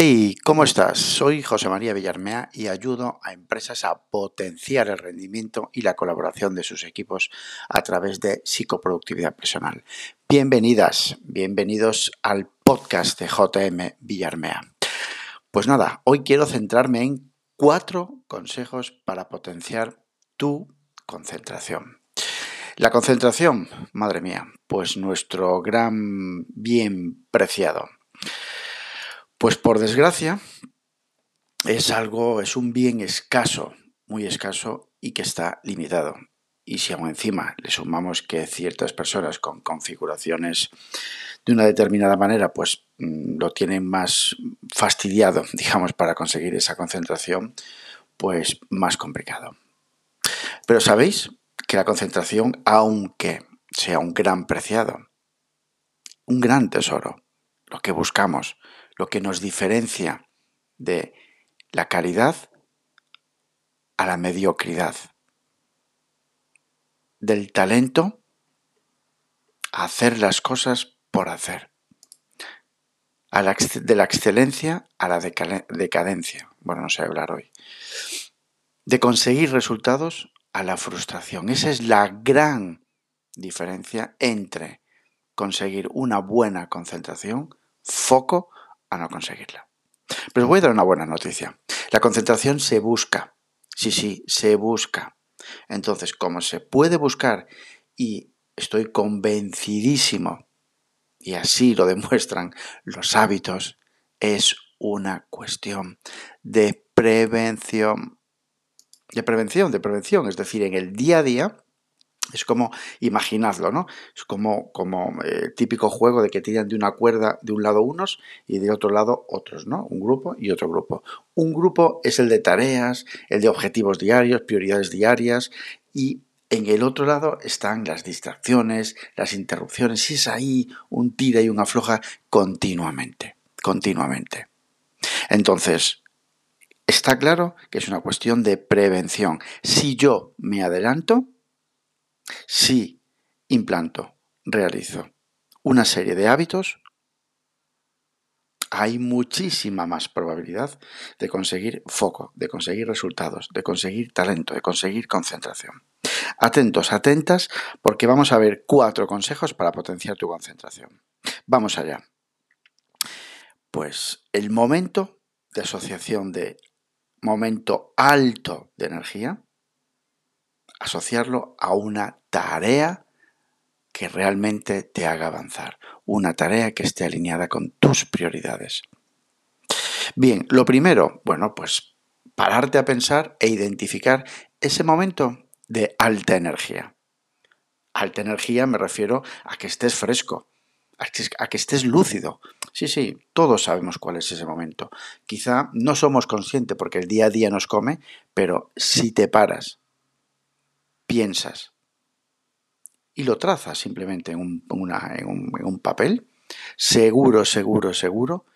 Hey, ¿cómo estás? Soy José María Villarmea y ayudo a empresas a potenciar el rendimiento y la colaboración de sus equipos a través de psicoproductividad personal. Bienvenidas, bienvenidos al podcast de JM Villarmea. Pues nada, hoy quiero centrarme en cuatro consejos para potenciar tu concentración. La concentración, madre mía, pues nuestro gran bien preciado. Pues por desgracia es algo, es un bien escaso, muy escaso y que está limitado. Y si aún encima le sumamos que ciertas personas con configuraciones de una determinada manera, pues mm, lo tienen más fastidiado, digamos, para conseguir esa concentración, pues más complicado. Pero sabéis que la concentración, aunque sea un gran preciado, un gran tesoro, lo que buscamos, lo que nos diferencia de la calidad a la mediocridad, del talento a hacer las cosas por hacer, de la excelencia a la decadencia, bueno, no sé hablar hoy, de conseguir resultados a la frustración. Esa es la gran diferencia entre conseguir una buena concentración, foco, a no conseguirla. Pero os voy a dar una buena noticia. La concentración se busca. Sí, sí, se busca. Entonces, como se puede buscar y estoy convencidísimo, y así lo demuestran los hábitos, es una cuestión de prevención. De prevención, de prevención. Es decir, en el día a día es como, imaginadlo, ¿no? Es como, como eh, típico juego de que tiran de una cuerda de un lado unos y de otro lado otros, ¿no? Un grupo y otro grupo. Un grupo es el de tareas, el de objetivos diarios, prioridades diarias y en el otro lado están las distracciones, las interrupciones y es ahí un tira y una afloja continuamente, continuamente. Entonces, está claro que es una cuestión de prevención. Si yo me adelanto, si implanto, realizo una serie de hábitos, hay muchísima más probabilidad de conseguir foco, de conseguir resultados, de conseguir talento, de conseguir concentración. Atentos, atentas, porque vamos a ver cuatro consejos para potenciar tu concentración. Vamos allá. Pues el momento de asociación de momento alto de energía asociarlo a una tarea que realmente te haga avanzar, una tarea que esté alineada con tus prioridades. Bien, lo primero, bueno, pues pararte a pensar e identificar ese momento de alta energía. Alta energía me refiero a que estés fresco, a que estés lúcido. Sí, sí, todos sabemos cuál es ese momento. Quizá no somos conscientes porque el día a día nos come, pero si te paras piensas y lo trazas simplemente en un, papel, seguro, seguro, seguro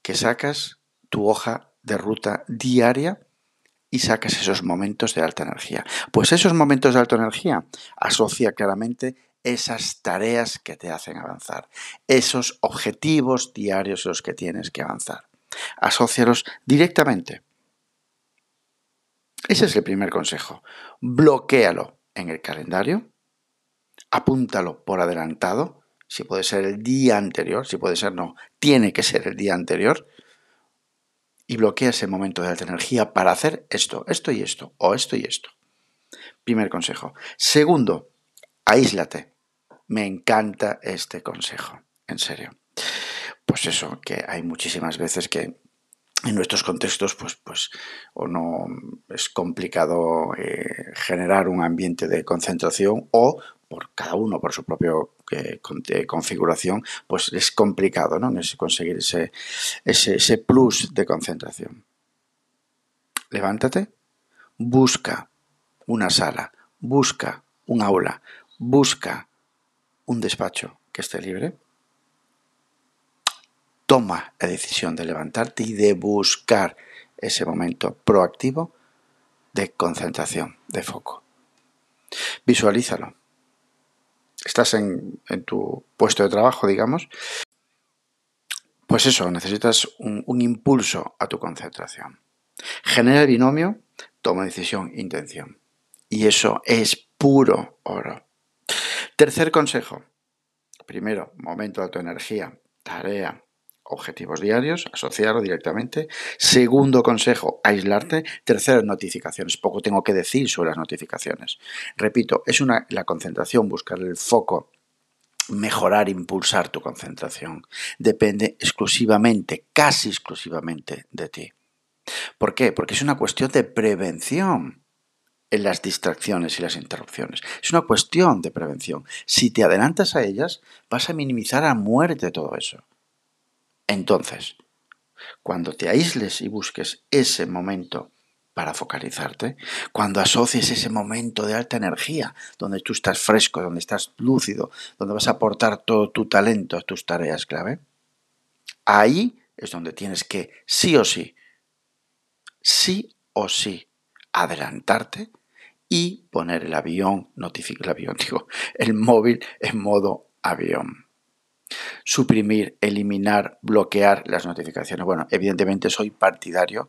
que sacas tu hoja de ruta diaria y sacas esos momentos de alta energía. Pues esos momentos de alta energía asocia claramente esas tareas que te hacen avanzar, esos objetivos diarios los que tienes que avanzar. Asocialos directamente. Ese es el primer consejo. Bloquéalo en el calendario, apúntalo por adelantado, si puede ser el día anterior, si puede ser no, tiene que ser el día anterior, y bloquea ese momento de alta energía para hacer esto, esto y esto, o esto y esto. Primer consejo. Segundo, aíslate. Me encanta este consejo, en serio. Pues eso, que hay muchísimas veces que en nuestros contextos, pues, pues, o no es complicado eh, generar un ambiente de concentración o por cada uno por su propia eh, configuración, pues es complicado ¿no? conseguir ese, ese, ese plus de concentración. Levántate, busca una sala, busca un aula, busca un despacho que esté libre toma la decisión de levantarte y de buscar ese momento proactivo de concentración, de foco. Visualízalo. Estás en, tu puesto de trabajo, digamos, Pues eso, necesitas un, un impulso a tu concentración. Genera el binomio, toma decisión, intención. Y eso es puro oro. Tercer consejo. Primero, momento de tu energía, tarea, objetivos diarios, asociarlo directamente. Segundo consejo, aislarte. Tercero, notificaciones. Poco tengo que decir sobre las notificaciones. Repito, es una, la concentración, buscar el foco, mejorar, impulsar tu concentración. Depende exclusivamente, casi exclusivamente de ti. ¿Por qué? Porque es una cuestión de prevención en las distracciones y las interrupciones. Es una cuestión de prevención. Si te adelantas a ellas, vas a minimizar a muerte todo eso. Entonces, cuando te aísles y busques ese momento para focalizarte, cuando asocies ese momento de alta energía, donde tú estás fresco, donde estás lúcido, donde vas a aportar todo tu talento a tus tareas clave, ahí es donde tienes que sí o sí, sí o sí, adelantarte y poner el avión, el avión, digo, el móvil en modo avión suprimir, eliminar, bloquear las notificaciones. Bueno, evidentemente soy partidario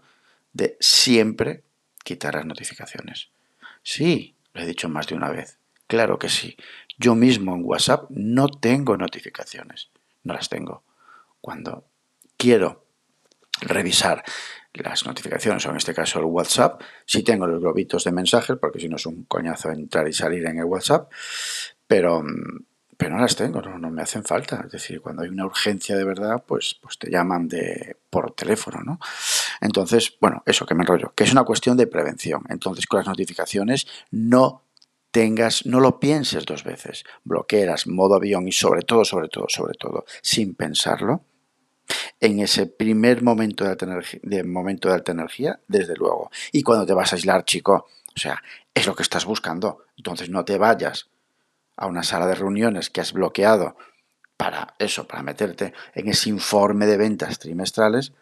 de siempre quitar las notificaciones. Sí, lo he dicho más de una vez. Claro que sí. Yo mismo en WhatsApp no tengo notificaciones. No las tengo. Cuando quiero revisar las notificaciones, o en este caso el WhatsApp, sí tengo los globitos de mensajes, porque si no es un coñazo entrar y salir en el WhatsApp, pero mm, pero no las tengo, no, me hacen falta. Es decir, cuando hay una urgencia de verdad, pues, pues te llaman de, por teléfono, ¿no? Entonces, bueno, eso que me enrollo, que es una cuestión de prevención. Entonces, con las notificaciones no tengas, no lo pienses dos veces. Bloqueas modo avión y sobre todo, sobre todo, sobre todo, sin pensarlo, en ese primer momento de alta, de momento de alta energía, desde luego. Y cuando te vas a aislar, chico, o sea, es lo que estás buscando. Entonces no te vayas a una sala de reuniones que has bloqueado para eso, para meterte en ese informe de ventas trimestrales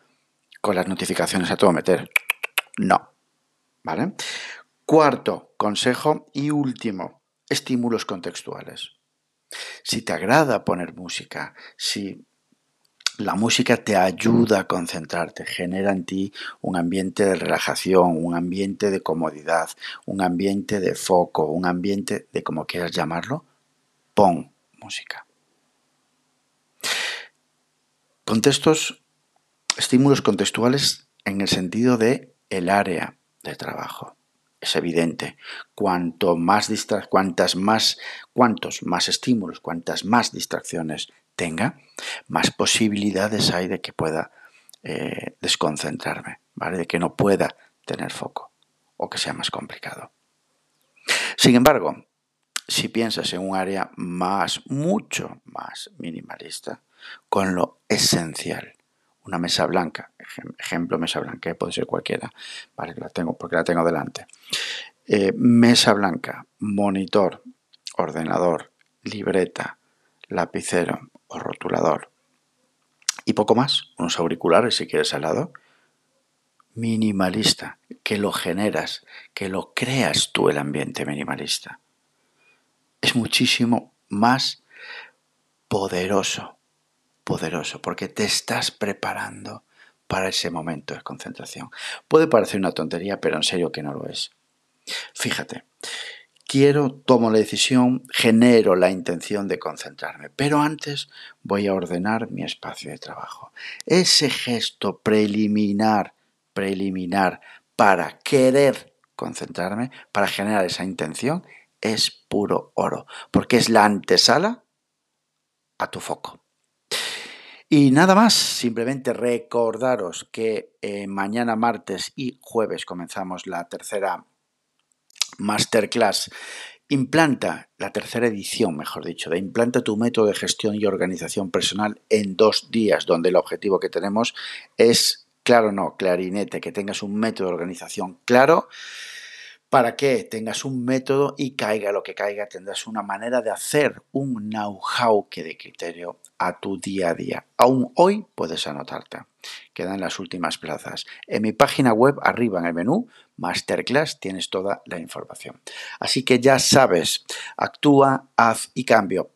con las notificaciones a todo meter. No. ¿Vale? Cuarto consejo y último, estímulos contextuales. Si te agrada poner música, si la música te ayuda a concentrarte, genera en ti un ambiente de relajación, un ambiente de comodidad, un ambiente de foco, un ambiente de como quieras llamarlo, pon música. Contextos, estímulos contextuales en el sentido de el área de trabajo. Es evidente, cuanto más cuantas más, cuantos más estímulos, cuantas más distracciones tenga, más posibilidades hay de que pueda eh, desconcentrarme, ¿vale? De que no pueda tener foco o que sea más complicado. Sin embargo, si piensas en un área más, mucho más minimalista, con lo esencial, una mesa blanca, ejemplo mesa blanca, puede ser cualquiera, vale, la tengo porque la tengo delante. Eh, mesa blanca, monitor, ordenador, libreta, lapicero o rotulador y poco más, unos auriculares si quieres al lado, minimalista, que lo generas, que lo creas tú el ambiente minimalista es muchísimo más poderoso, poderoso, porque te estás preparando para ese momento de concentración. Puede parecer una tontería, pero en serio que no lo es. Fíjate, quiero, tomo la decisión, genero la intención de concentrarme, pero antes voy a ordenar mi espacio de trabajo. Ese gesto preliminar, preliminar, para querer concentrarme, para generar esa intención, es puro oro, porque es la antesala a tu foco. Y nada más, simplemente recordaros que eh, mañana martes y jueves comenzamos la tercera masterclass. Implanta la tercera edición, mejor dicho, de Implanta tu método de gestión y organización personal en dos días, donde el objetivo que tenemos es, claro no, clarinete, que tengas un método de organización claro para que tengas un método y caiga lo que caiga, tendrás una manera de hacer un know-how que de criterio a tu día a día. Aún hoy puedes anotarte. Quedan las últimas plazas. En mi página web, arriba en el menú, Masterclass, tienes toda la información. Así que ya sabes, actúa, haz y cambio.